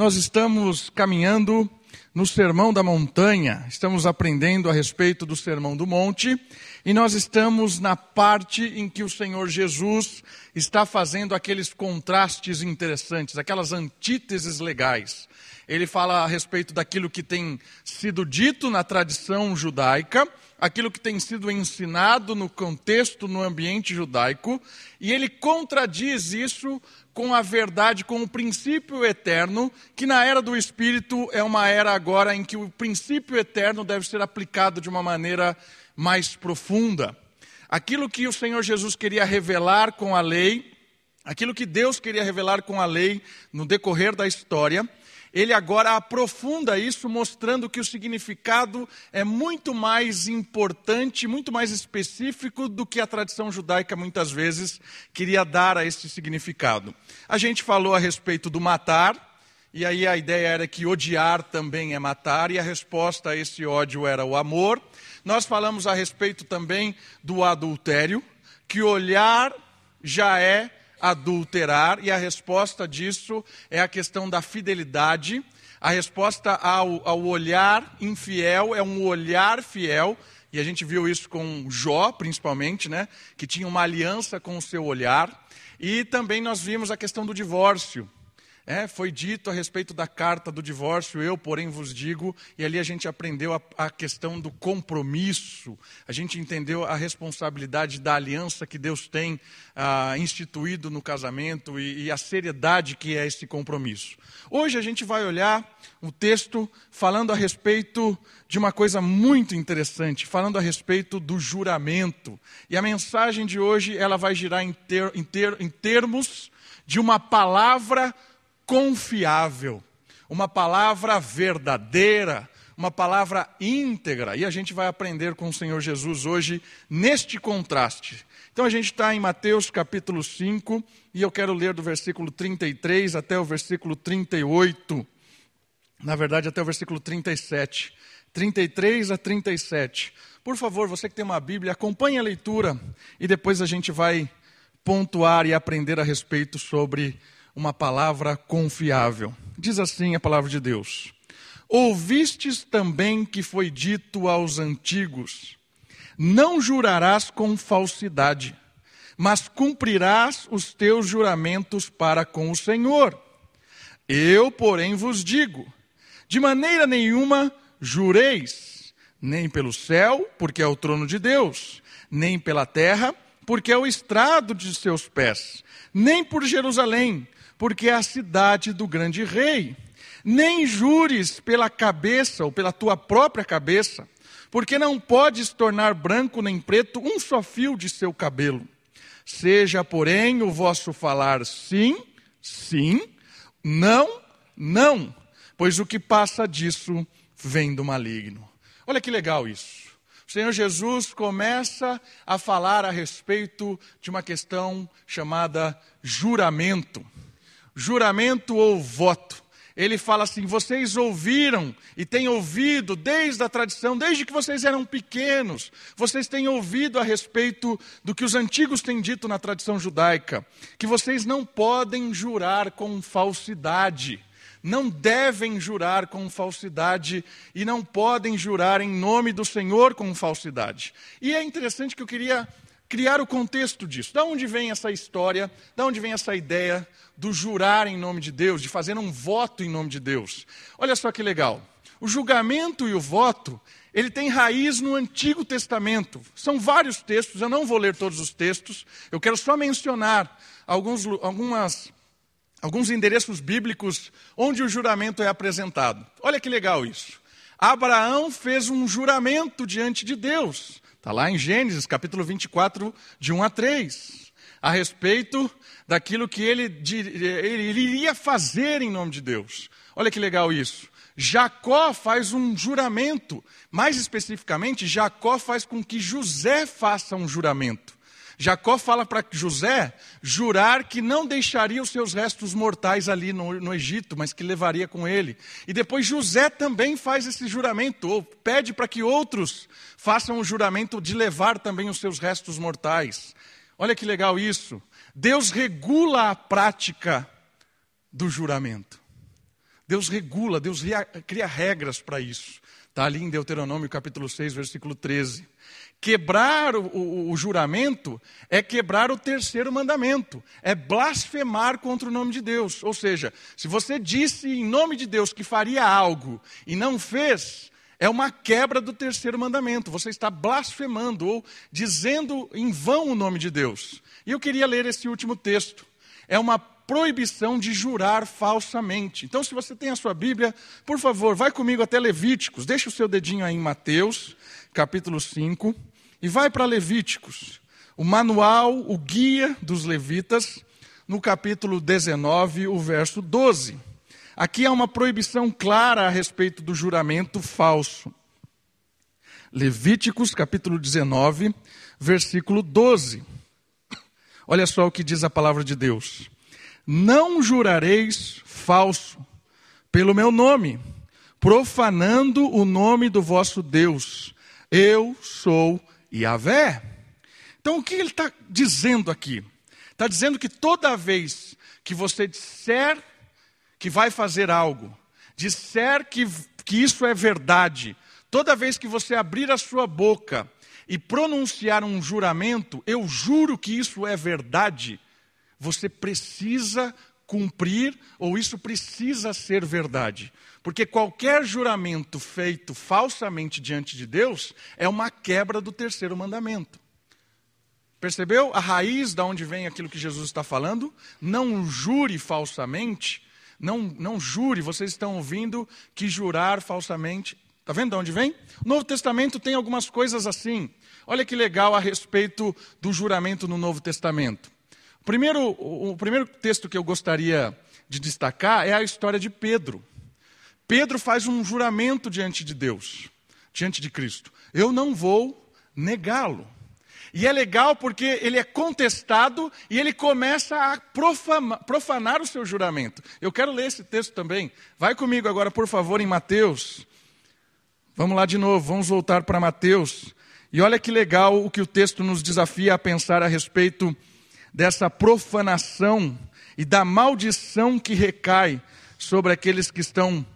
Nós estamos caminhando no Sermão da Montanha, estamos aprendendo a respeito do Sermão do Monte, e nós estamos na parte em que o Senhor Jesus está fazendo aqueles contrastes interessantes, aquelas antíteses legais. Ele fala a respeito daquilo que tem sido dito na tradição judaica, aquilo que tem sido ensinado no contexto, no ambiente judaico, e ele contradiz isso com a verdade, com o princípio eterno, que na era do Espírito é uma era agora em que o princípio eterno deve ser aplicado de uma maneira mais profunda. Aquilo que o Senhor Jesus queria revelar com a lei, aquilo que Deus queria revelar com a lei no decorrer da história, ele agora aprofunda isso, mostrando que o significado é muito mais importante, muito mais específico do que a tradição judaica muitas vezes queria dar a esse significado. A gente falou a respeito do matar, e aí a ideia era que odiar também é matar, e a resposta a esse ódio era o amor. Nós falamos a respeito também do adultério, que olhar já é adulterar, e a resposta disso é a questão da fidelidade. A resposta ao, ao olhar infiel é um olhar fiel, e a gente viu isso com Jó, principalmente, né? que tinha uma aliança com o seu olhar. E também nós vimos a questão do divórcio. É, foi dito a respeito da carta do divórcio, eu, porém, vos digo, e ali a gente aprendeu a, a, questão do compromisso, a gente entendeu a responsabilidade da aliança que Deus tem ah, instituído no casamento e, e a seriedade que é esse compromisso. Hoje a gente vai olhar o texto falando a respeito de uma coisa muito interessante, falando a respeito do juramento. E a mensagem de hoje ela vai girar em, ter, em, ter, em termos de uma palavra confiável, uma palavra verdadeira, uma palavra íntegra. E a gente vai aprender com o Senhor Jesus hoje neste contraste. Então a gente está em Mateus capítulo 5 e eu quero ler do versículo 33 até o versículo 38. Na verdade, até o versículo 37. 33 a 37. Por favor, você que tem uma Bíblia, acompanhe a leitura e depois a gente vai pontuar e aprender a respeito sobre uma palavra confiável. Diz assim a palavra de Deus: Ouvistes também que foi dito aos antigos: Não jurarás com falsidade, mas cumprirás os teus juramentos para com o Senhor. Eu, porém, vos digo: de maneira nenhuma jureis, nem pelo céu, porque é o trono de Deus, nem pela terra, porque é o estrado de seus pés, nem por Jerusalém, porque é a cidade do grande rei. Nem jures pela cabeça ou pela tua própria cabeça, porque não podes tornar branco nem preto um só fio de seu cabelo. Seja, porém, o vosso falar sim, sim, não, não, pois o que passa disso vem do maligno. Olha que legal isso. O Senhor Jesus começa a falar a respeito de uma questão chamada juramento juramento ou voto. Ele fala assim: vocês ouviram e têm ouvido desde a tradição, desde que vocês eram pequenos, vocês têm ouvido a respeito do que os antigos têm dito na tradição judaica, que vocês não podem jurar com falsidade não devem jurar com falsidade e não podem jurar em nome do Senhor com falsidade. E é interessante que eu queria criar o contexto disso. Da onde vem essa história? Da onde vem essa ideia do jurar em nome de Deus, de fazer um voto em nome de Deus? Olha só que legal. O julgamento e o voto, ele tem raiz no Antigo Testamento. São vários textos, eu não vou ler todos os textos, eu quero só mencionar alguns, algumas, alguns endereços bíblicos onde o juramento é apresentado. Olha que legal isso. Abraão fez um juramento diante de Deus. Está lá em Gênesis, capítulo 24, de 1 a 3, a respeito daquilo que ele, ele iria fazer em nome de Deus. Olha que legal isso. Jacó faz um juramento. Mais especificamente, Jacó faz com que José faça um juramento. Jacó fala para José jurar que não deixaria os seus restos mortais ali no, no, Egito, mas que levaria com ele. E depois José também faz esse juramento, ou pede para que outros façam o juramento de levar também os seus restos mortais. Olha que legal isso. Deus regula a prática do juramento. Deus regula, Deus cria regras para isso. Está ali em Deuteronômio capítulo 6, versículo 13. Quebrar o, o, o, juramento é quebrar o terceiro mandamento, é blasfemar contra o nome de Deus. Ou seja, se você disse em nome de Deus que faria algo e não fez, é uma quebra do terceiro mandamento. Você está blasfemando ou dizendo em vão o nome de Deus. E eu queria ler esse último texto. É uma proibição de jurar falsamente. Então, se você tem a sua Bíblia, por favor, vai comigo até Levíticos. Deixa o seu dedinho aí em Mateus, capítulo 5, e vai para Levíticos. O manual, o guia dos levitas, no capítulo 19, o verso 12. Aqui há uma proibição clara a respeito do juramento falso. Levíticos, capítulo 19, versículo 12. Olha só o que diz a palavra de Deus: Não jurareis falso pelo meu nome, profanando o nome do vosso Deus. Eu sou Yahvé. Então, o que ele está dizendo aqui? Está dizendo que toda vez que você disser que vai fazer algo, disser que, que isso é verdade, toda vez que você abrir a sua boca e pronunciar um juramento, eu juro que isso é verdade, você precisa cumprir ou isso precisa ser verdade. Porque qualquer juramento feito falsamente diante de Deus é uma quebra do terceiro mandamento. Percebeu a raiz da onde vem aquilo que Jesus está falando? Não jure falsamente não, não jure, vocês estão ouvindo que jurar falsamente. Está vendo de onde vem? O Novo Testamento tem algumas coisas assim. Olha que legal a respeito do juramento no Novo Testamento. Primeiro, o primeiro texto que eu gostaria de destacar é a história de Pedro. Pedro faz um juramento diante de Deus, diante de Cristo. Eu não vou negá-lo. E é legal porque ele é contestado e ele começa a profanar, profanar o seu juramento. Eu quero ler esse texto também. Vai comigo agora, por favor, em Mateus. Vamos lá de novo, vamos voltar para Mateus. E olha que legal o que o texto nos desafia a pensar a respeito dessa profanação e da maldição que recai sobre aqueles que estão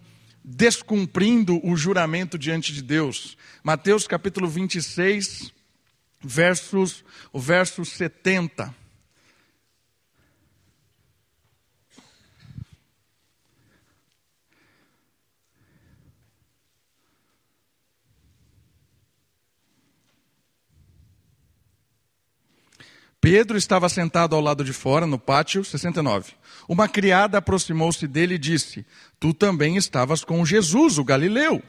descumprindo o juramento diante de Deus. Mateus capítulo 26, versos, o verso 70. Pedro estava sentado ao lado de fora, no pátio, 69. Uma criada aproximou-se dele e disse: Tu também estavas com Jesus, o galileu.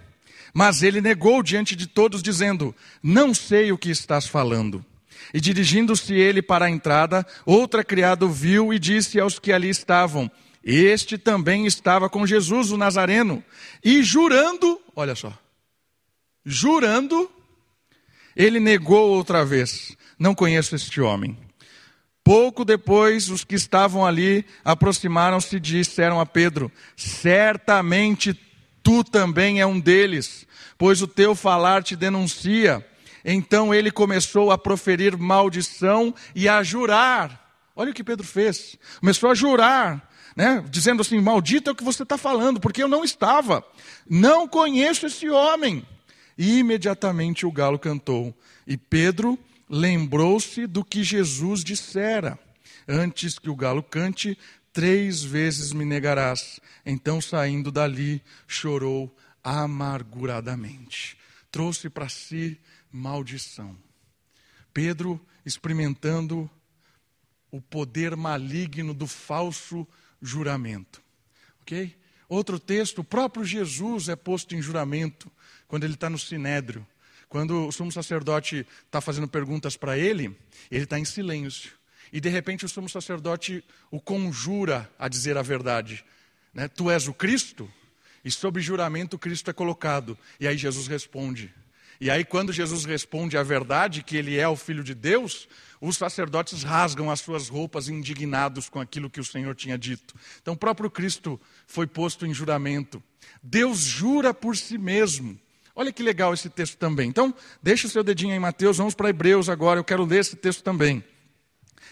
Mas ele negou diante de todos, dizendo: Não sei o que estás falando. E dirigindo-se ele para a entrada, outra criada viu e disse aos que ali estavam: Este também estava com Jesus, o Nazareno. E jurando, olha só, jurando, ele negou outra vez: Não conheço este homem. Pouco depois, os que estavam ali aproximaram-se e disseram a Pedro: Certamente tu também é um deles, pois o teu falar te denuncia. Então ele começou a proferir maldição e a jurar. Olha o que Pedro fez. Começou a jurar, né? dizendo assim: Maldito é o que você está falando, porque eu não estava. Não conheço esse homem. E imediatamente o galo cantou. E Pedro lembrou-se do que Jesus dissera: Antes que o galo cante, três vezes me negarás. Então, saindo dali, chorou amarguradamente. Trouxe para si maldição. Pedro experimentando o poder maligno do falso juramento. Ok? Outro texto, o próprio Jesus é posto em juramento quando ele está no sinédrio. Quando o sumo sacerdote está fazendo perguntas para ele, ele está em silêncio. E de repente o sumo sacerdote o conjura a dizer a verdade. Né? Tu és o Cristo? E sob juramento Cristo é colocado. E aí Jesus responde. E aí, quando Jesus responde a verdade, que ele é o Filho de Deus, os sacerdotes rasgam as suas roupas indignados com aquilo que o Senhor tinha dito. Então, o próprio Cristo foi posto em juramento. Deus jura por si mesmo. Olha que legal esse texto também. Então, deixa o seu dedinho aí, Mateus, vamos para Hebreus agora, eu quero ler esse texto também.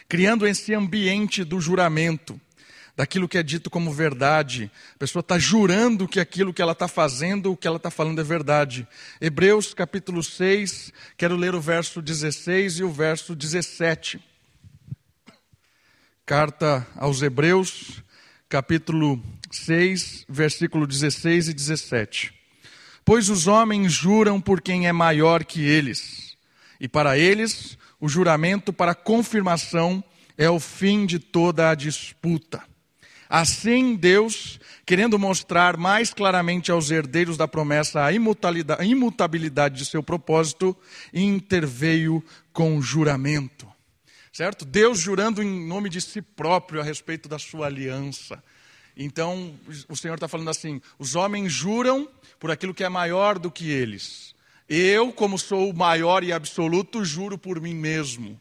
Criando esse ambiente do juramento. daquilo que é dito como verdade. A pessoa está jurando que aquilo que ela está fazendo, o que ela está falando é verdade. Hebreus capítulo 6, quero ler o verso 16 e o verso 17. Carta aos Hebreus, capítulo 6, versículo 16 e 17. Pois os homens juram por quem é maior que eles, e para eles o juramento para confirmação é o fim de toda a disputa. Assim, Deus, querendo mostrar mais claramente aos herdeiros da promessa a imutabilidade de seu propósito, interveio com juramento. Certo? Deus jurando em nome de si próprio a respeito da sua aliança. Então, o Senhor está falando assim: os homens juram por aquilo que é maior do que eles. Eu, como sou o maior e absoluto, juro por mim mesmo.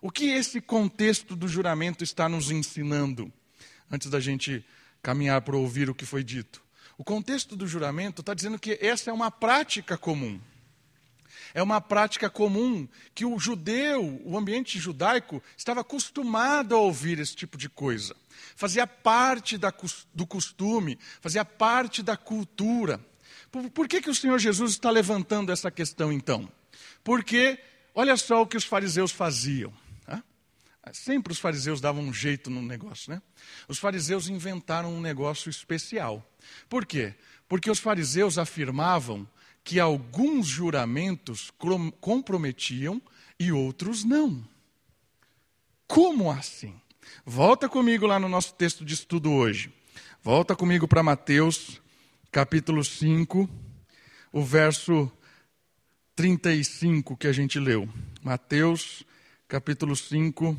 O que esse contexto do juramento está nos ensinando? Antes da gente caminhar para ouvir o que foi dito. O contexto do juramento está dizendo que essa é uma prática comum. É uma prática comum que o judeu, o ambiente judaico, estava acostumado a ouvir esse tipo de coisa. Fazia parte da, do costume, fazia parte da cultura. Por, por que, que o Senhor Jesus está levantando essa questão então? Porque, olha só o que os fariseus faziam. Né? Sempre os fariseus davam um jeito no negócio, né? Os fariseus inventaram um negócio especial. Por quê? Porque os fariseus afirmavam que alguns juramentos comprometiam e outros não. Como assim? Volta comigo lá no nosso texto de estudo hoje. Volta comigo para Mateus, capítulo 5, o verso 35 que a gente leu. Mateus, capítulo 5,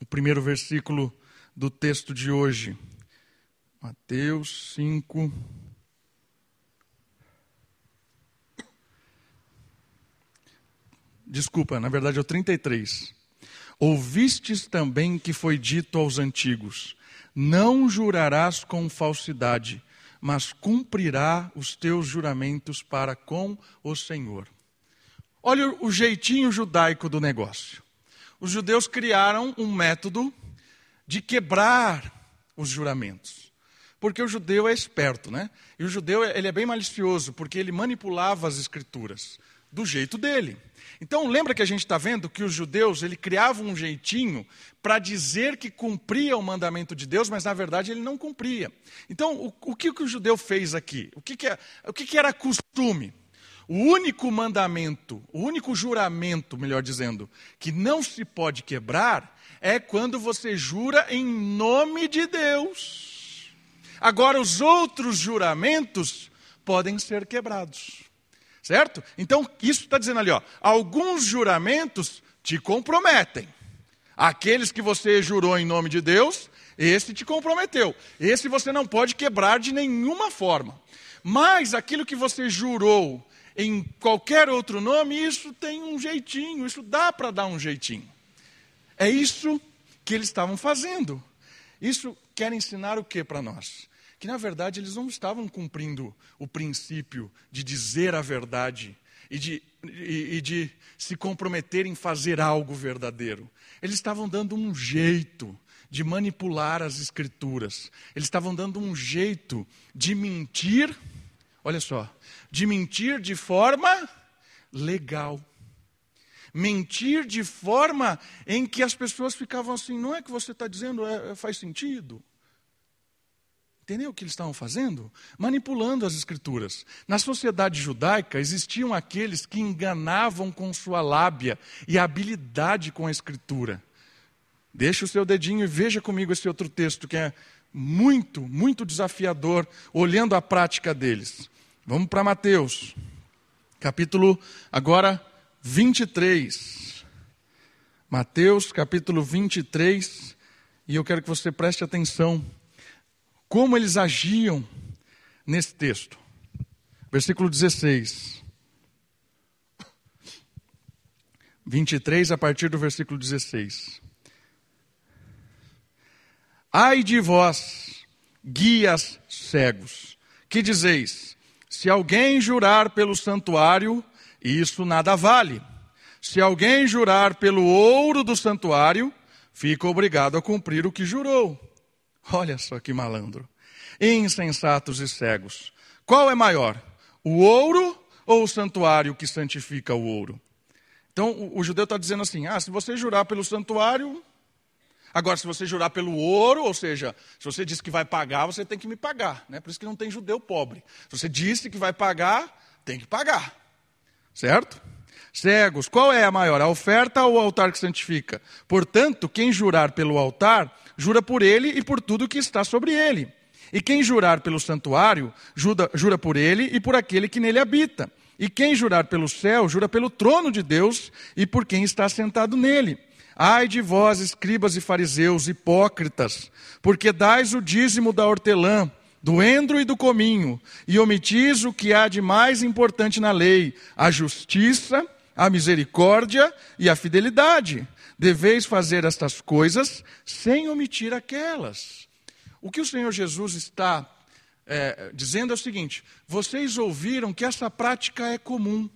o primeiro versículo do texto de hoje. Mateus 5. Desculpa, na verdade é o 33. Ouvistes também que foi dito aos antigos: Não jurarás com falsidade mas cumprirá os teus juramentos para com o Senhor. Olha o jeitinho judaico do negócio. Os judeus criaram um método de quebrar os juramentos. Porque o judeu é esperto, né? E o judeu ele é bem malicioso, porque ele manipulava as escrituras do jeito dele. Então lembra que a gente está vendo que os judeus ele criavam um jeitinho para dizer que cumpria o mandamento de Deus, mas na verdade ele não cumpria. Então o, o que, que o judeu fez aqui? O que, que, é, o que, que era costume? O único mandamento, o único juramento, melhor dizendo, que não se pode quebrar é quando você jura em nome de Deus. Agora, os outros juramentos podem ser quebrados. Certo? Então, isso está dizendo ali, ó, alguns juramentos te comprometem. Aqueles que você jurou em nome de Deus, esse te comprometeu. Esse você não pode quebrar de nenhuma forma. Mas aquilo que você jurou em qualquer outro nome, isso tem um jeitinho, isso dá para dar um jeitinho. É isso que eles estavam fazendo. Isso quer ensinar o que para nós? Que na verdade eles não estavam cumprindo o princípio de dizer a verdade e de, e, e de se comprometer em fazer algo verdadeiro. Eles estavam dando um jeito de manipular as escrituras. Eles estavam dando um jeito de mentir, olha só, de mentir de forma legal. Mentir de forma em que as pessoas ficavam assim, não é que você está dizendo, é, faz sentido. Entendeu o que eles estavam fazendo? Manipulando as escrituras. Na sociedade judaica existiam aqueles que enganavam com sua lábia e habilidade com a escritura. Deixe o seu dedinho e veja comigo esse outro texto que é muito, muito desafiador, olhando a prática deles. Vamos para Mateus, capítulo agora 23. Mateus, capítulo 23, e eu quero que você preste atenção como eles agiam nesse texto. Versículo 16. 23, a partir do versículo 16. Ai de vós, guias cegos, que dizeis: se alguém jurar pelo santuário, isso nada vale. Se alguém jurar pelo ouro do santuário, fica obrigado a cumprir o que jurou. Olha só que malandro. Insensatos e cegos. Qual é maior? O ouro ou o santuário que santifica o ouro? Então o, o judeu está dizendo assim: ah, se você jurar pelo santuário, Agora, se você jurar pelo ouro, ou seja, se você disse que vai pagar, você tem que me pagar. Né? Por isso que não tem judeu pobre. Se você disse que vai pagar, tem que pagar. Certo? Cegos, qual é a maior, a oferta ou o altar que santifica? Portanto, quem jurar pelo altar, jura por ele e por tudo que está sobre ele. E quem jurar pelo santuário, jura, jura por ele e por aquele que nele habita. E quem jurar pelo céu, jura pelo trono de Deus e por quem está sentado nele. Ai de vós, escribas e fariseus, hipócritas, porque dais o dízimo da hortelã, do endro e do cominho, e omitis o que há de mais importante na lei, a justiça, a misericórdia e a fidelidade. Deveis fazer estas coisas sem omitir aquelas. O que o Senhor Jesus está é, dizendo é o seguinte: vocês ouviram que essa prática é comum,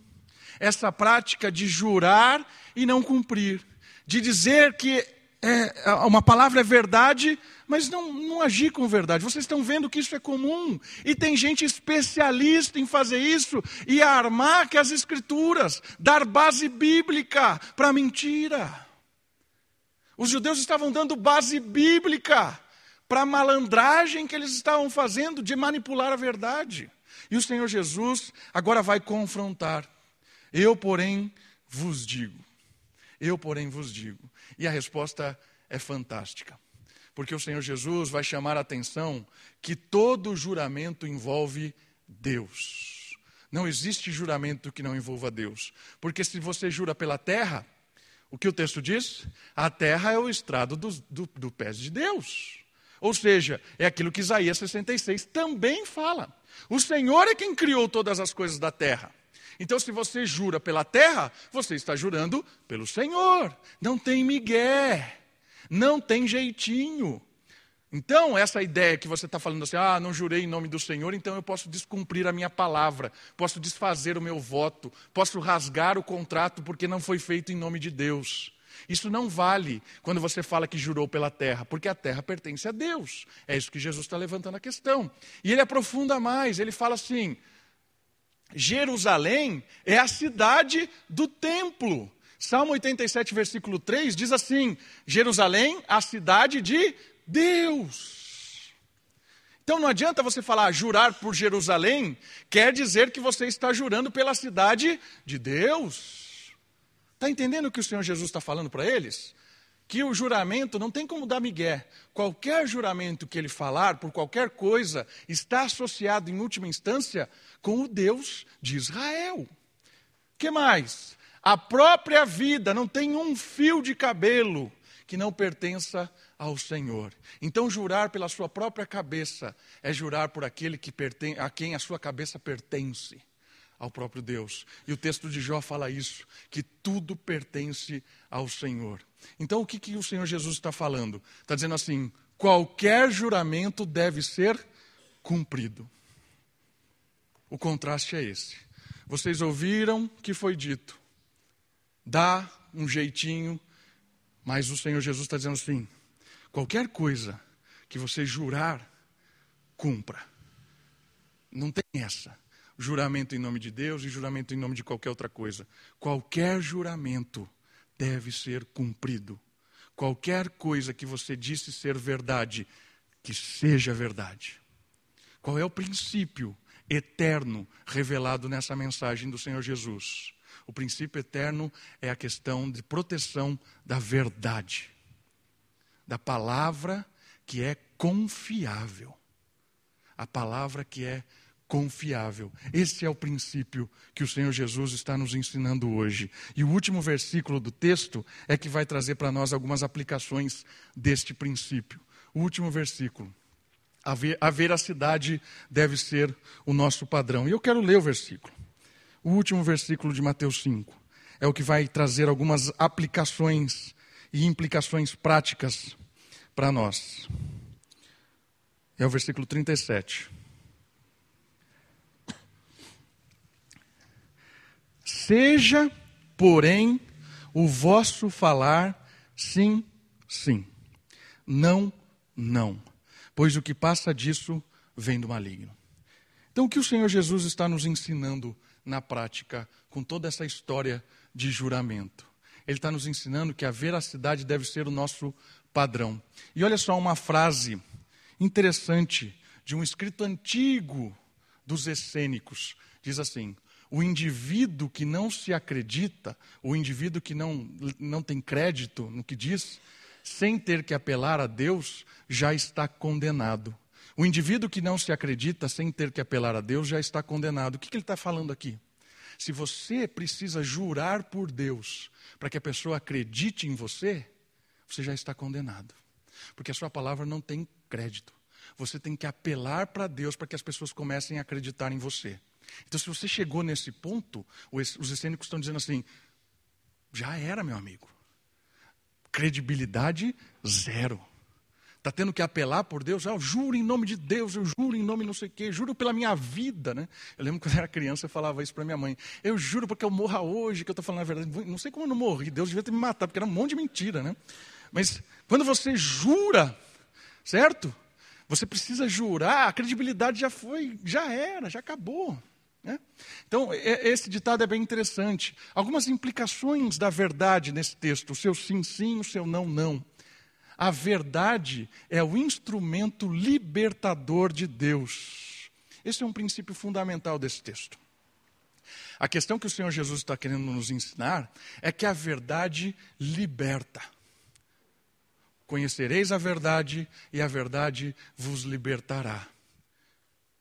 essa prática de jurar e não cumprir de dizer que é, uma palavra é verdade, mas não, não agir com verdade. Vocês estão vendo que isso é comum. E tem gente especialista em fazer isso e armar que as escrituras, dar base bíblica para mentira. Os judeus estavam dando base bíblica para a malandragem que eles estavam fazendo de manipular a verdade. E o Senhor Jesus agora vai confrontar. Eu, porém, vos digo. Eu, porém, vos digo. E a resposta é fantástica. Porque o Senhor Jesus vai chamar a atenção que todo juramento envolve Deus. Não existe juramento que não envolva Deus. Porque se você jura pela terra, o que o texto diz? A terra é o estrado do, do, do pés de Deus. Ou seja, é aquilo que Isaías 66 também fala. O Senhor é quem criou todas as coisas da terra. Então, se você jura pela terra, você está jurando pelo Senhor. Não tem migué, não tem jeitinho. Então, essa ideia que você está falando assim, ah, não jurei em nome do Senhor, então eu posso descumprir a minha palavra, posso desfazer o meu voto, posso rasgar o contrato porque não foi feito em nome de Deus. Isso não vale quando você fala que jurou pela terra, porque a terra pertence a Deus. É isso que Jesus está levantando a questão. E ele aprofunda mais, ele fala assim: Jerusalém é a cidade do templo. Salmo 87, versículo 3 diz assim: Jerusalém, a cidade de Deus. Então não adianta você falar jurar por Jerusalém, quer dizer que você está jurando pela cidade de Deus. Está entendendo o que o Senhor Jesus está falando para eles? que o juramento não tem como dar migué. Qualquer juramento que ele falar, por qualquer coisa, está associado em última instância com o Deus de Israel. Que mais? A própria vida não tem um fio de cabelo que não pertença ao Senhor. Então jurar pela sua própria cabeça é jurar por aquele que pertence, a quem a sua cabeça pertence ao próprio Deus. E o texto de Jó fala isso, que tudo pertence ao Senhor. Então o que, que o Senhor Jesus está falando? Está dizendo assim: qualquer juramento deve ser cumprido. O contraste é esse. Vocês ouviram que foi dito, dá um jeitinho, mas o Senhor Jesus está dizendo assim: qualquer coisa que você jurar, cumpra. Não tem essa juramento em nome de Deus e juramento em nome de qualquer outra coisa. Qualquer juramento deve ser cumprido. Qualquer coisa que você disse ser verdade, que seja verdade. Qual é o princípio eterno revelado nessa mensagem do Senhor Jesus? O princípio eterno é a questão de proteção da verdade, da palavra que é confiável, a palavra que é confiável. Esse é o princípio que o Senhor Jesus está nos ensinando hoje. E o último versículo do texto é que vai trazer para nós algumas aplicações deste princípio. O último versículo. A, ver, a veracidade deve ser o nosso padrão. E eu quero ler o versículo. O último versículo de Mateus 5 é o que vai trazer algumas aplicações e implicações práticas para nós. É o versículo 37. Seja, porém, o vosso falar sim, sim, não, não, pois o que passa disso vem do maligno. Então, o que o Senhor Jesus está nos ensinando na prática com toda essa história de juramento? Ele está nos ensinando que a veracidade deve ser o nosso padrão. E olha só uma frase interessante de um escrito antigo dos essênicos. Diz assim: o indivíduo que não se acredita, o indivíduo que não, não tem crédito no que diz, sem ter que apelar a Deus, já está condenado. O indivíduo que não se acredita sem ter que apelar a Deus já está condenado. O que, que ele está falando aqui? Se você precisa jurar por Deus para que a pessoa acredite em você, você já está condenado. Porque a sua palavra não tem crédito. Você tem que apelar para Deus para que as pessoas comecem a acreditar em você. Então, se você chegou nesse ponto, os essênicos estão dizendo assim: já era, meu amigo. Credibilidade zero. Está tendo que apelar por Deus? Ah, eu juro em nome de Deus, eu juro em nome não sei o quê, juro pela minha vida. Né? Eu lembro quando eu era criança, eu falava isso para minha mãe. Eu juro porque eu morra hoje, que eu estou falando a verdade. Não sei como eu não morri, Deus devia ter me matado, porque era um monte de mentira. Né? Mas quando você jura, certo? Você precisa jurar, a credibilidade já foi, já era, já acabou. Né? Então, esse ditado é bem interessante. Algumas implicações da verdade nesse texto: o seu sim, sim, o seu não, não. A verdade é o instrumento libertador de Deus. Esse é um princípio fundamental desse texto. A questão que o Senhor Jesus está querendo nos ensinar é que a verdade liberta. Conhecereis a verdade e a verdade vos libertará.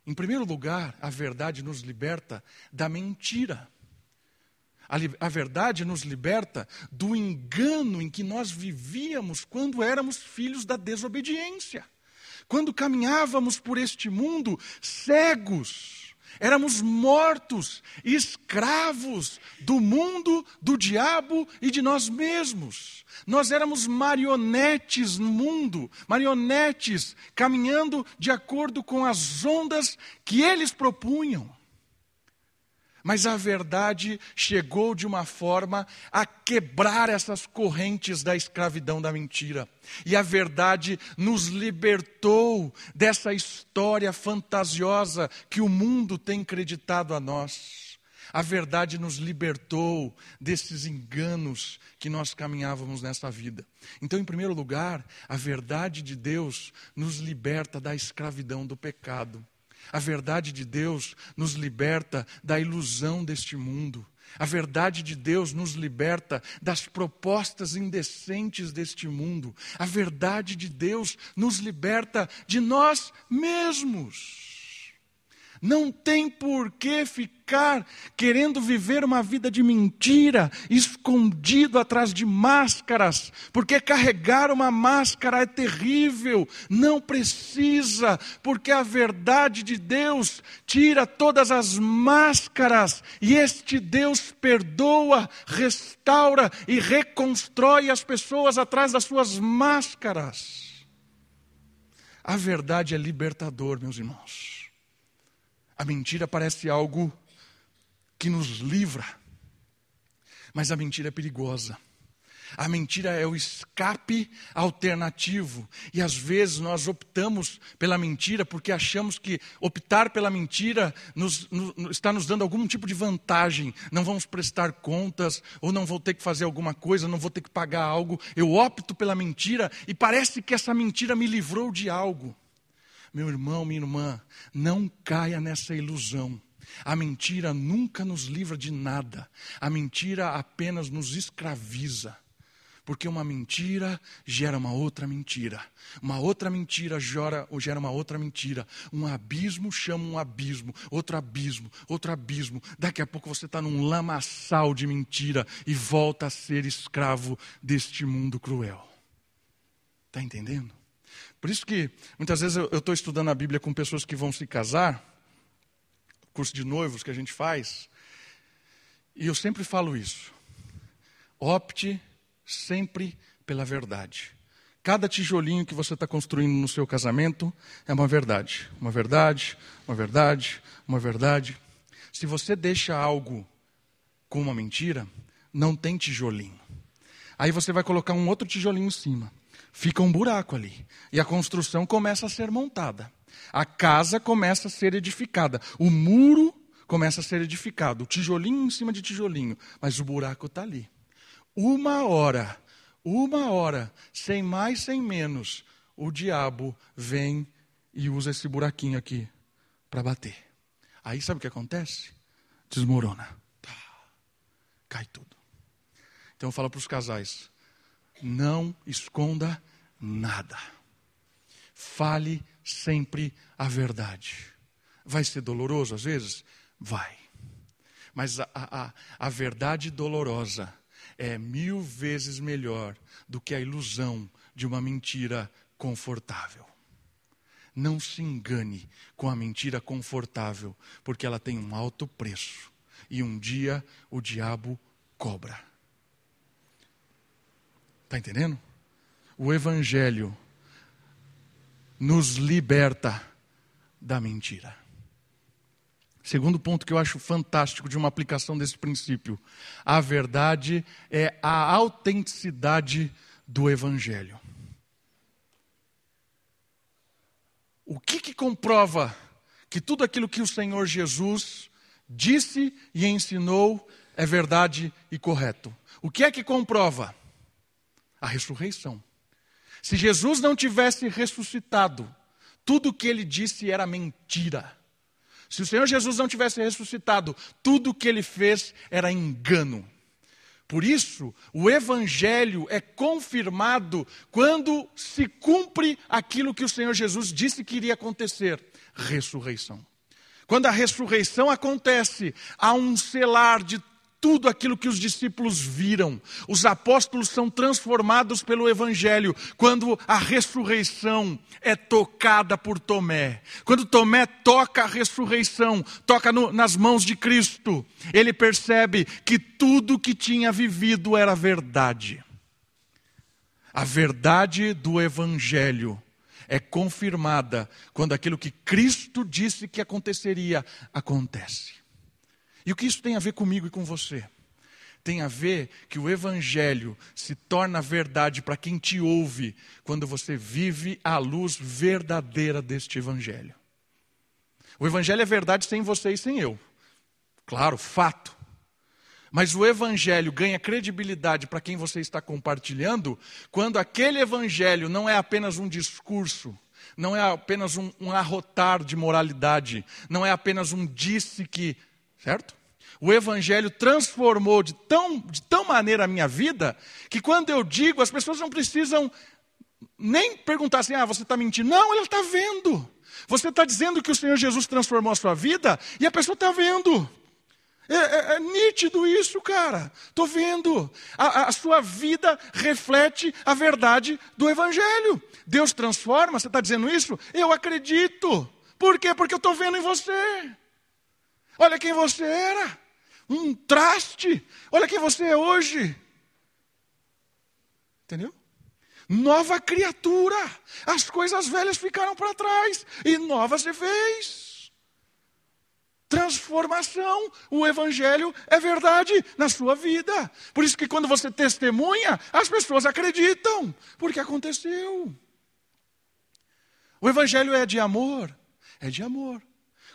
Em primeiro lugar, a verdade nos liberta da mentira. A, verdade nos liberta do engano em que nós vivíamos quando éramos filhos da desobediência. Quando caminhávamos por este mundo cegos, Éramos mortos, escravos do mundo, do diabo e de nós mesmos. Nós éramos marionetes no mundo, marionetes caminhando de acordo com as ondas que eles propunham. Mas a verdade chegou de uma forma a quebrar essas correntes da escravidão da mentira. E a verdade nos libertou dessa história fantasiosa que o mundo tem acreditado a nós. A verdade nos libertou desses enganos que nós caminhávamos nessa vida. Então, em primeiro lugar, a verdade de Deus nos liberta da escravidão do pecado. A verdade de Deus nos liberta da ilusão deste mundo. A verdade de Deus nos liberta das propostas indecentes deste mundo. A verdade de Deus nos liberta de nós mesmos. Não tem por que ficar querendo viver uma vida de mentira, escondido atrás de máscaras, porque carregar uma máscara é terrível. Não precisa, porque a verdade de Deus tira todas as máscaras e este Deus perdoa, restaura e reconstrói as pessoas atrás das suas máscaras. A verdade é libertador, meus irmãos. A mentira parece algo que nos livra, mas a mentira é perigosa. A mentira é o escape alternativo. E às vezes nós optamos pela mentira porque achamos que optar pela mentira nos, no, está nos dando algum tipo de vantagem. Não vamos prestar contas, ou não vou ter que fazer alguma coisa, não vou ter que pagar algo. Eu opto pela mentira e parece que essa mentira me livrou de algo. Meu irmão, minha irmã, não caia nessa ilusão. A mentira nunca nos livra de nada. A mentira apenas nos escraviza. Porque uma mentira gera uma outra mentira. Uma outra mentira gera, gera uma outra mentira. Um abismo chama um abismo. Outro abismo, outro abismo. Daqui a pouco você está num lamaçal de mentira e volta a ser escravo deste mundo cruel. Está entendendo? Por isso que muitas vezes eu estou estudando a Bíblia com pessoas que vão se casar, curso de noivos que a gente faz, e eu sempre falo isso. Opte sempre pela verdade. Cada tijolinho que você está construindo no seu casamento é uma verdade. Uma verdade, uma verdade, uma verdade. Se você deixa algo com uma mentira, não tem tijolinho. Aí você vai colocar um outro tijolinho em cima. Fica um buraco ali. E a construção começa a ser montada. A casa começa a ser edificada. O muro começa a ser edificado. O tijolinho em cima de tijolinho. Mas o buraco está ali. Uma hora, uma hora, sem mais, sem menos, o diabo vem e usa esse buraquinho aqui para bater. Aí sabe o que acontece? Desmorona. Tá. Cai tudo. Então eu falo para os casais: não esconda nada. Fale sempre a verdade. Vai ser doloroso às vezes? Vai. Mas a, a, a verdade dolorosa é mil vezes melhor do que a ilusão de uma mentira confortável. Não se engane com a mentira confortável, porque ela tem um alto preço. E um dia o diabo cobra. Está entendendo? O Evangelho nos liberta da mentira. Segundo ponto que eu acho fantástico de uma aplicação desse princípio: a verdade é a autenticidade do Evangelho. O que, que comprova que tudo aquilo que o Senhor Jesus disse e ensinou é verdade e correto? O que é que comprova? A ressurreição. Se Jesus não tivesse ressuscitado, tudo o que ele disse era mentira. Se o Senhor Jesus não tivesse ressuscitado, tudo o que ele fez era engano. Por isso, o Evangelho é confirmado quando se cumpre aquilo que o Senhor Jesus disse que iria acontecer: ressurreição. Quando a ressurreição acontece, há um selar de tudo aquilo que os discípulos viram. Os apóstolos são transformados pelo Evangelho quando a ressurreição é tocada por Tomé. Quando Tomé toca a ressurreição, toca no, nas mãos de Cristo, ele percebe que tudo que tinha vivido era verdade. A verdade do Evangelho é confirmada quando aquilo que Cristo disse que aconteceria acontece. E o que isso tem a ver comigo e com você? Tem a ver que o Evangelho se torna verdade para quem te ouve quando você vive a luz verdadeira deste Evangelho. O Evangelho é verdade sem você e sem eu. Claro, fato. Mas o Evangelho ganha credibilidade para quem você está compartilhando quando aquele Evangelho não é apenas um discurso, não é apenas um, um arrotar de moralidade, não é apenas um disse que, certo? O Evangelho transformou de tão, de tão maneira a minha vida que quando eu digo, as pessoas não precisam nem perguntar assim: ah, você está mentindo. Não, ela está vendo. Você está dizendo que o Senhor Jesus transformou a sua vida e a pessoa está vendo. É, é, é, nítido isso, cara. Estou vendo. A, a, sua vida reflete a verdade do Evangelho. Deus transforma, você está dizendo isso? Eu acredito. Por quê? Porque eu estou vendo em você. Olha quem você era um traste. Olha quem você é hoje. Entendeu? Nova criatura. As coisas velhas ficaram para trás e nova se fez. Transformação. O Evangelho é verdade na sua vida. Por isso que quando você testemunha, as pessoas acreditam, porque aconteceu. O Evangelho é de amor. É de amor.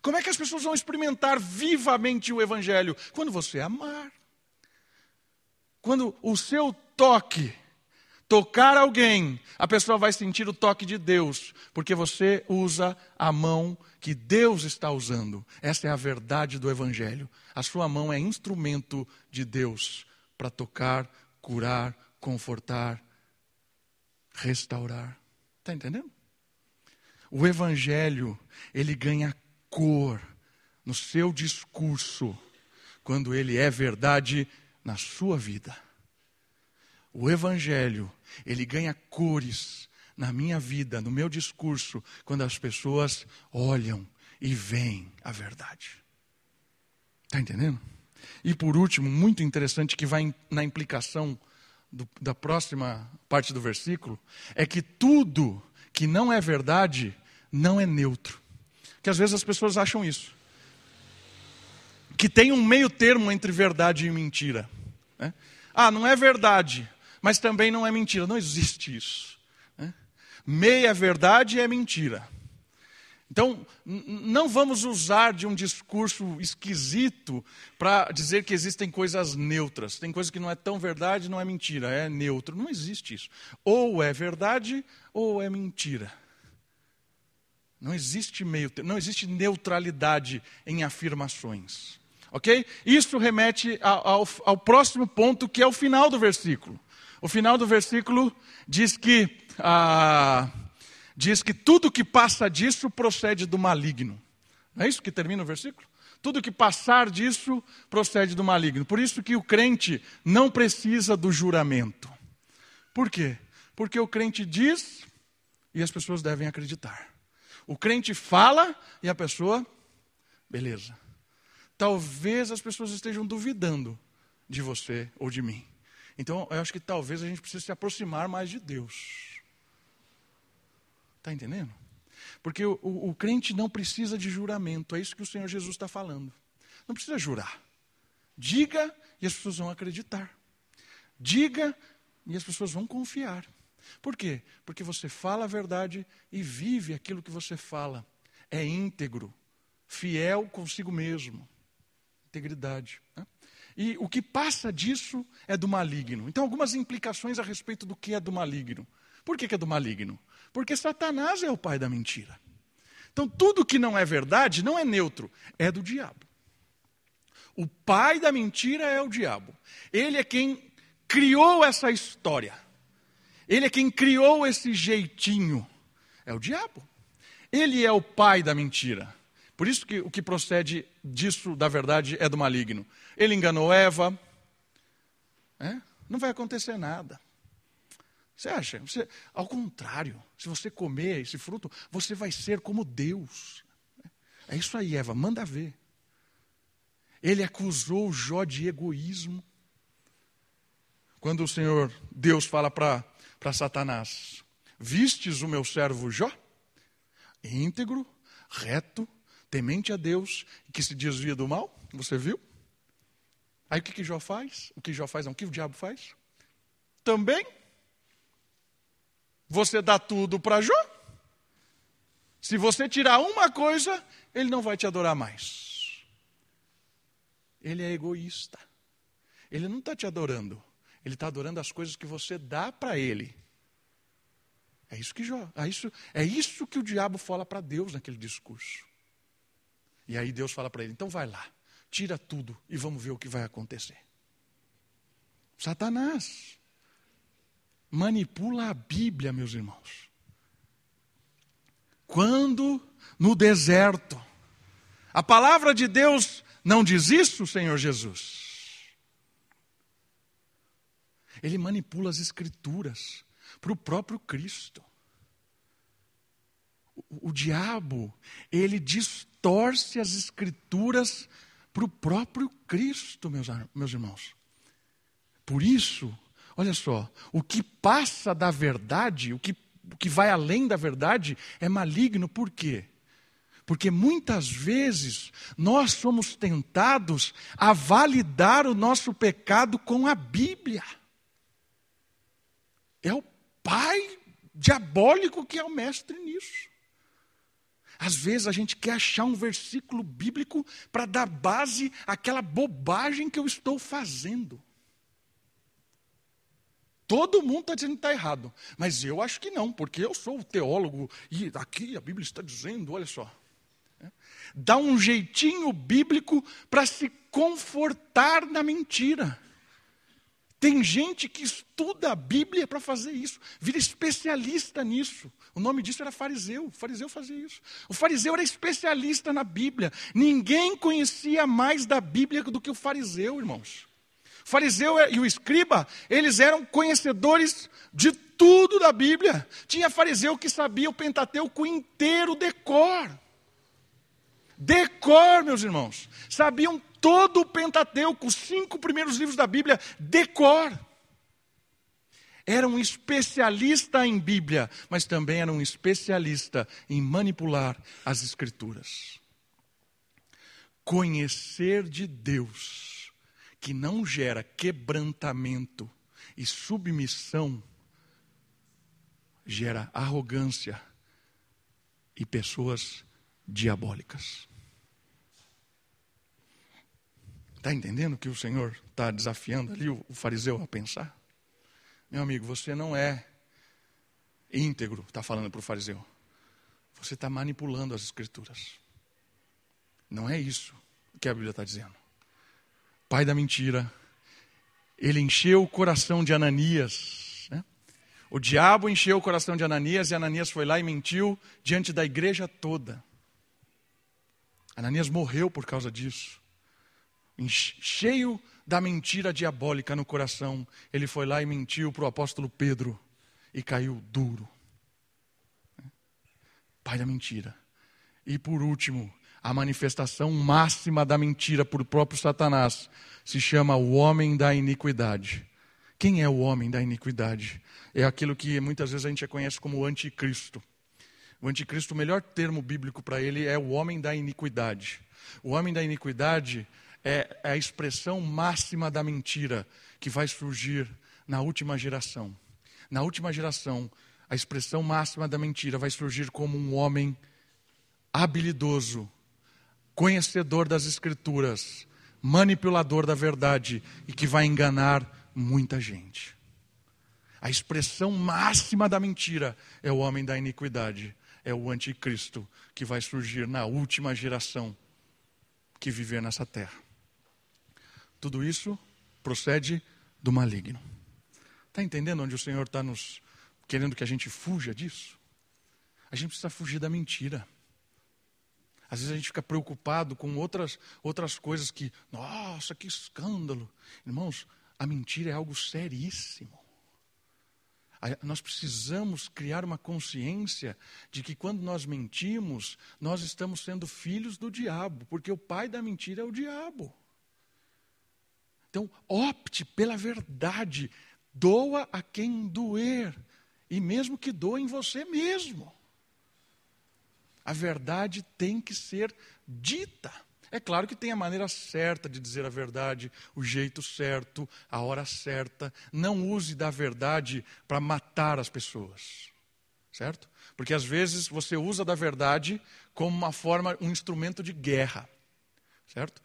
Como é que as pessoas vão experimentar vivamente o Evangelho? Quando você amar. Quando o seu toque tocar alguém, a pessoa vai sentir o toque de Deus, porque você usa a mão que Deus está usando. Essa é a verdade do Evangelho. A sua mão é instrumento de Deus para tocar, curar, confortar, restaurar. Está entendendo? O Evangelho, ele ganha cor no seu discurso quando ele é verdade na sua vida. O evangelho, ele ganha cores na minha vida, no meu discurso, quando as pessoas olham e veem a verdade. Está entendendo? E por último, muito interessante que vai na implicação do, da próxima parte do versículo, é que tudo que não é verdade não é neutro que às vezes as pessoas acham isso. Que tem um meio termo entre verdade e mentira. Né? Ah, não é verdade, mas também não é mentira. Não existe isso. meia verdade é mentira. Então, não vamos usar de um discurso esquisito para dizer que existem coisas neutras. Tem coisa que não é tão verdade, não é mentira, é neutro. Não existe isso. Ou é verdade ou é mentira. Não existe meio, não existe neutralidade em afirmações. Ok? Isso remete ao, ao, ao próximo ponto, que é o final do versículo. O final do versículo diz que. Ah, diz que tudo que passa disso procede do maligno. Não é isso que termina o versículo? Tudo que passar disso procede do maligno. Por isso que o crente não precisa do juramento. Por quê? Porque o crente diz e as pessoas devem acreditar. O crente fala e a pessoa, beleza. Talvez as pessoas estejam duvidando de você ou de mim. Então, eu acho que talvez a gente precise se aproximar mais de Deus. Está entendendo? Porque o, o, o, crente não precisa de juramento, é isso que o Senhor Jesus está falando. Não precisa jurar. Diga e as pessoas vão acreditar. Diga e as pessoas vão confiar. Por quê? Porque você fala a verdade e vive aquilo que você fala. É íntegro, fiel consigo mesmo. Integridade. Né? E o que passa disso é do maligno. Então, algumas implicações a respeito do que é do maligno. Por que, que é do maligno? Porque Satanás é o pai da mentira. Então, tudo que não é verdade não é neutro, é do diabo. O pai da mentira é o diabo. Ele é quem criou essa história. Ele é quem criou esse jeitinho. É o diabo. Ele é o pai da mentira. Por isso que o que procede disso, da verdade, é do maligno. Ele enganou Eva. É? Não vai acontecer nada. Você acha? Você, ao contrário, se você comer esse fruto, você vai ser como Deus. É isso aí, Eva, manda ver. Ele acusou Jó de egoísmo. Quando o Senhor Deus fala para Satanás: Vistes o meu servo Jó? Íntegro, reto, temente a Deus, que se desvia do mal. Você viu? Aí o que, que Jó faz? O que Jó faz? Não, o que o diabo faz? Também você dá tudo para Jó. Se você tirar uma coisa, ele não vai te adorar mais. Ele é egoísta. Ele não está te adorando. Ele está adorando as coisas que você dá para ele. É isso que Jó, é isso, é isso que o diabo fala para Deus naquele discurso. E aí Deus fala para ele: então vai lá, tira tudo e vamos ver o que vai acontecer. Satanás manipula a Bíblia, meus irmãos. Quando no deserto, a palavra de Deus não diz isso, Senhor Jesus. Ele manipula as Escrituras para o próprio Cristo. O, o diabo, ele distorce as Escrituras para o próprio Cristo, meus, meus irmãos. Por isso, Olha só, o que passa da verdade, o que, o que vai além da verdade, é maligno, por quê? Porque muitas vezes nós somos tentados a validar o nosso pecado com a Bíblia. É o pai diabólico que é o mestre nisso. Às vezes a gente quer achar um versículo bíblico para dar base àquela bobagem que eu estou fazendo. Todo mundo está dizendo que está errado. Mas eu acho que não, porque eu sou o teólogo e aqui a Bíblia está dizendo, olha só. É, dá um jeitinho bíblico para se confortar na mentira. Tem gente que estuda a Bíblia para fazer isso, vira especialista nisso. O nome disso era fariseu. O fariseu fazia isso. O fariseu era especialista na Bíblia. Ninguém conhecia mais da Bíblia do que o fariseu, irmãos. O fariseu e o escriba, eles eram conhecedores de tudo da Bíblia. Tinha fariseu que sabia o Pentateuco inteiro, decor. Decor, meus irmãos. Sabiam todo o Pentateuco, os cinco primeiros livros da Bíblia, decor. Era um especialista em Bíblia, mas também era um especialista em manipular as Escrituras. Conhecer de Deus que não gera quebrantamento e submissão gera arrogância e pessoas diabólicas. Está entendendo que o Senhor está desafiando ali o fariseu a pensar? Meu amigo, você não é íntegro, está falando para o fariseu. Você está manipulando as escrituras. Não é isso que a Bíblia está dizendo. Pai da mentira, ele encheu o coração de Ananias. Né? O diabo encheu o coração de Ananias e Ananias foi lá e mentiu diante da igreja toda. Ananias morreu por causa disso. Cheio da mentira diabólica no coração, ele foi lá e mentiu para o apóstolo Pedro e caiu duro. Pai da mentira. E por último, a manifestação máxima da mentira por próprio Satanás se chama o homem da iniquidade. Quem é o homem da iniquidade? É aquilo que muitas vezes a gente conhece como o anticristo. O anticristo, o melhor termo bíblico para ele é o homem da iniquidade. O homem da iniquidade é, é a expressão máxima da mentira que vai surgir na última geração. Na última geração, a expressão máxima da mentira vai surgir como um homem habilidoso, conhecedor das Escrituras, manipulador da verdade e que vai enganar muita gente. A expressão máxima da mentira é o homem da iniquidade, é o anticristo que vai surgir na última geração que viver nessa terra. Tudo isso procede do maligno. Está entendendo onde o Senhor está nos querendo que a gente fuja disso? A gente precisa fugir da mentira. Às vezes a gente fica preocupado com outras, outras coisas que, nossa, que escândalo. Irmãos, a mentira é algo seríssimo. Nós precisamos criar uma consciência de que quando nós mentimos, nós estamos sendo filhos do diabo, porque o pai da mentira é o diabo. Então, opte pela verdade, doa a quem doer, e mesmo que doa em você mesmo. A verdade tem que ser dita. É claro que tem a maneira certa de dizer a verdade, o jeito certo, a hora certa. Não use da verdade para matar as pessoas. Certo? Porque às vezes você usa da verdade como uma forma, um instrumento de guerra. Certo?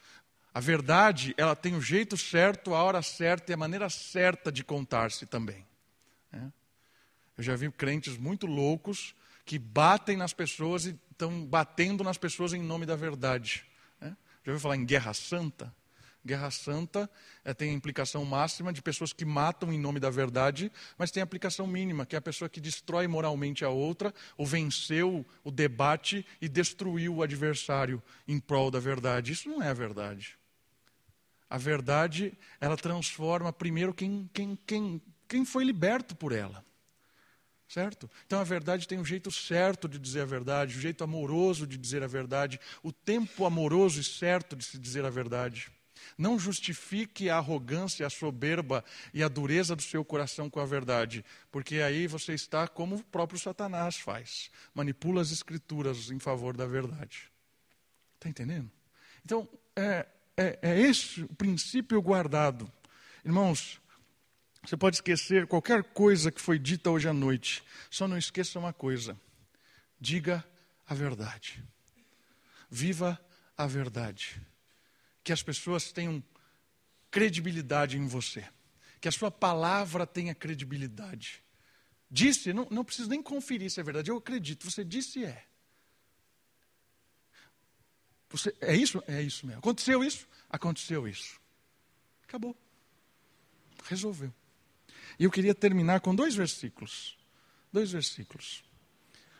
A verdade, ela tem o jeito certo, a hora certa e a maneira certa de contar-se também. Né? Eu já vi crentes muito loucos que batem nas pessoas e estão batendo nas pessoas em nome da verdade. Já ouviu falar em guerra santa? Guerra santa é, tem a implicação máxima de pessoas que matam em nome da verdade, mas tem a aplicação mínima, que é a pessoa que destrói moralmente a outra, ou venceu o debate e destruiu o adversário em prol da verdade. Isso não é a verdade. A verdade, ela transforma primeiro quem, quem, quem, quem foi liberto por ela. Certo? Então a verdade tem um jeito certo de dizer a verdade, o um jeito amoroso de dizer a verdade, o tempo amoroso e certo de se dizer a verdade. Não justifique a arrogância, a soberba e a dureza do seu coração com a verdade, porque aí você está como o próprio Satanás faz manipula as escrituras em favor da verdade. Está entendendo? Então, é, é, é esse o princípio guardado. Irmãos, você pode esquecer qualquer coisa que foi dita hoje à noite. Só não esqueça uma coisa: diga a verdade. Viva a verdade. Que as pessoas tenham credibilidade em você. Que a sua palavra tenha credibilidade. Disse, não, não preciso nem conferir se é verdade. Eu acredito, você disse é. Você, é isso? É isso mesmo. Aconteceu isso? Aconteceu isso. Acabou. Resolveu. E eu queria terminar com dois versículos. Dois versículos.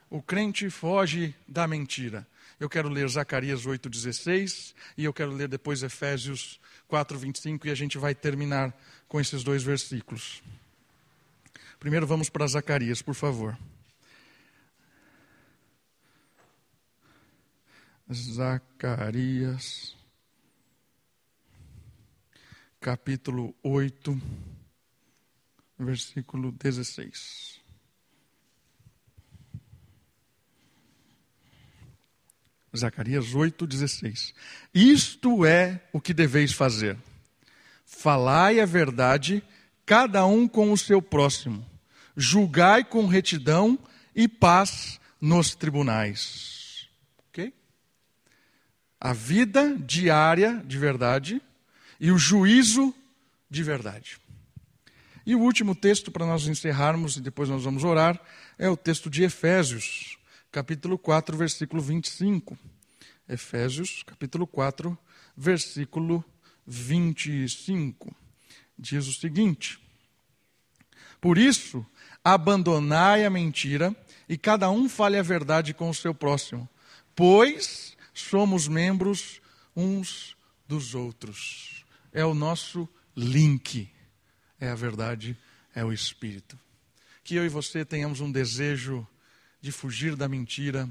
O crente foge da mentira. Eu quero ler Zacarias 8,16 e eu quero ler depois Efésios 4,25 e a gente vai terminar com esses dois versículos. Primeiro vamos para Zacarias, por favor. Zacarias, capítulo 8 versículo 16. Zacarias 8, 16. Isto é o que deveis fazer. Falai a verdade, cada um com o seu próximo, julgai com retidão e paz nos tribunais. Ok? A vida diária de verdade e o juízo de verdade. E o último texto para nós encerrarmos e depois nós vamos orar é o texto de Efésios, capítulo 4, versículo 25. Efésios, capítulo 4, versículo 25. Diz o seguinte: Por isso, abandonai a mentira e cada um fale a verdade com o seu próximo, pois somos membros uns dos outros. É o nosso link é a verdade, é o Espírito. Que eu e você tenhamos um desejo de fugir da mentira,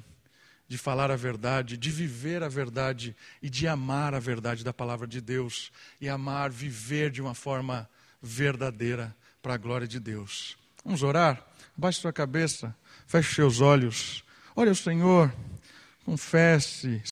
de falar a verdade, de viver a verdade e de amar a verdade da palavra de Deus e amar, viver de uma forma verdadeira para a glória de Deus. Vamos orar? Baixe sua cabeça, feche seus olhos. Olha o Senhor, confesse,